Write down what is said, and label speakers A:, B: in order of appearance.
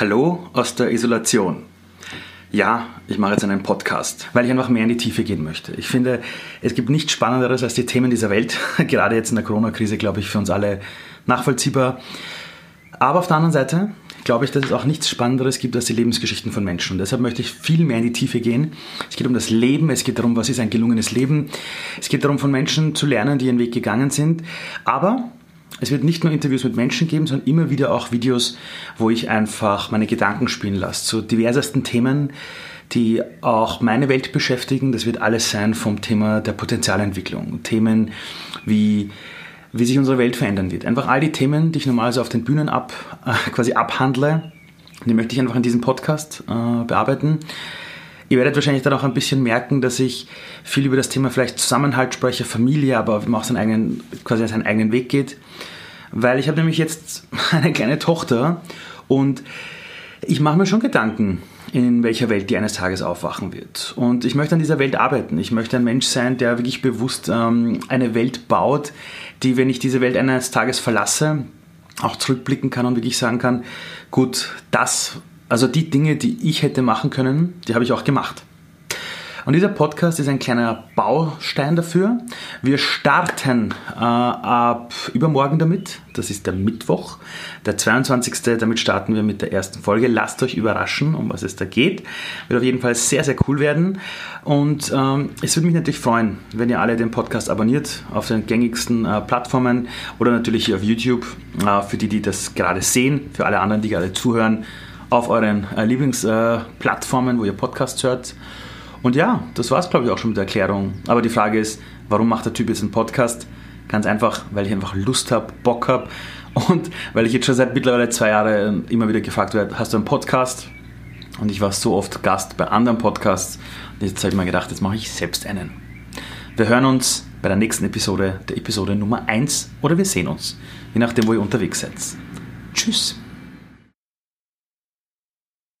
A: Hallo aus der Isolation. Ja, ich mache jetzt einen Podcast, weil ich einfach mehr in die Tiefe gehen möchte. Ich finde, es gibt nichts Spannenderes als die Themen dieser Welt. Gerade jetzt in der Corona-Krise, glaube ich, für uns alle nachvollziehbar. Aber auf der anderen Seite glaube ich, dass es auch nichts Spannenderes gibt als die Lebensgeschichten von Menschen. Und deshalb möchte ich viel mehr in die Tiefe gehen. Es geht um das Leben, es geht darum, was ist ein gelungenes Leben. Es geht darum, von Menschen zu lernen, die ihren Weg gegangen sind. Aber es wird nicht nur Interviews mit Menschen geben, sondern immer wieder auch Videos, wo ich einfach meine Gedanken spielen lasse zu diversesten Themen, die auch meine Welt beschäftigen. Das wird alles sein vom Thema der Potenzialentwicklung. Themen wie wie sich unsere Welt verändern wird. Einfach all die Themen, die ich normalerweise auf den Bühnen ab, äh, quasi abhandle, die möchte ich einfach in diesem Podcast äh, bearbeiten. Ihr werdet wahrscheinlich dann auch ein bisschen merken, dass ich viel über das Thema vielleicht Zusammenhalt spreche, Familie, aber auch seinen eigenen, quasi seinen eigenen Weg geht. Weil ich habe nämlich jetzt eine kleine Tochter und ich mache mir schon Gedanken, in welcher Welt die eines Tages aufwachen wird. Und ich möchte an dieser Welt arbeiten. Ich möchte ein Mensch sein, der wirklich bewusst ähm, eine Welt baut, die, wenn ich diese Welt eines Tages verlasse, auch zurückblicken kann und wirklich sagen kann, gut, das, also die Dinge, die ich hätte machen können, die habe ich auch gemacht. Und dieser Podcast ist ein kleiner Baustein dafür. Wir starten äh, ab übermorgen damit. Das ist der Mittwoch, der 22. Damit starten wir mit der ersten Folge. Lasst euch überraschen, um was es da geht. Wird auf jeden Fall sehr, sehr cool werden. Und ähm, es würde mich natürlich freuen, wenn ihr alle den Podcast abonniert auf den gängigsten äh, Plattformen oder natürlich hier auf YouTube. Äh, für die, die das gerade sehen, für alle anderen, die gerade zuhören, auf euren äh, Lieblingsplattformen, wo ihr Podcasts hört. Und ja, das war es, glaube ich, auch schon mit der Erklärung. Aber die Frage ist, warum macht der Typ jetzt einen Podcast? Ganz einfach, weil ich einfach Lust habe, Bock habe und weil ich jetzt schon seit mittlerweile zwei Jahren immer wieder gefragt werde, hast du einen Podcast? Und ich war so oft Gast bei anderen Podcasts. Und jetzt habe ich mir gedacht, jetzt mache ich selbst einen. Wir hören uns bei der nächsten Episode, der Episode Nummer 1, oder wir sehen uns, je nachdem, wo ihr unterwegs seid. Tschüss.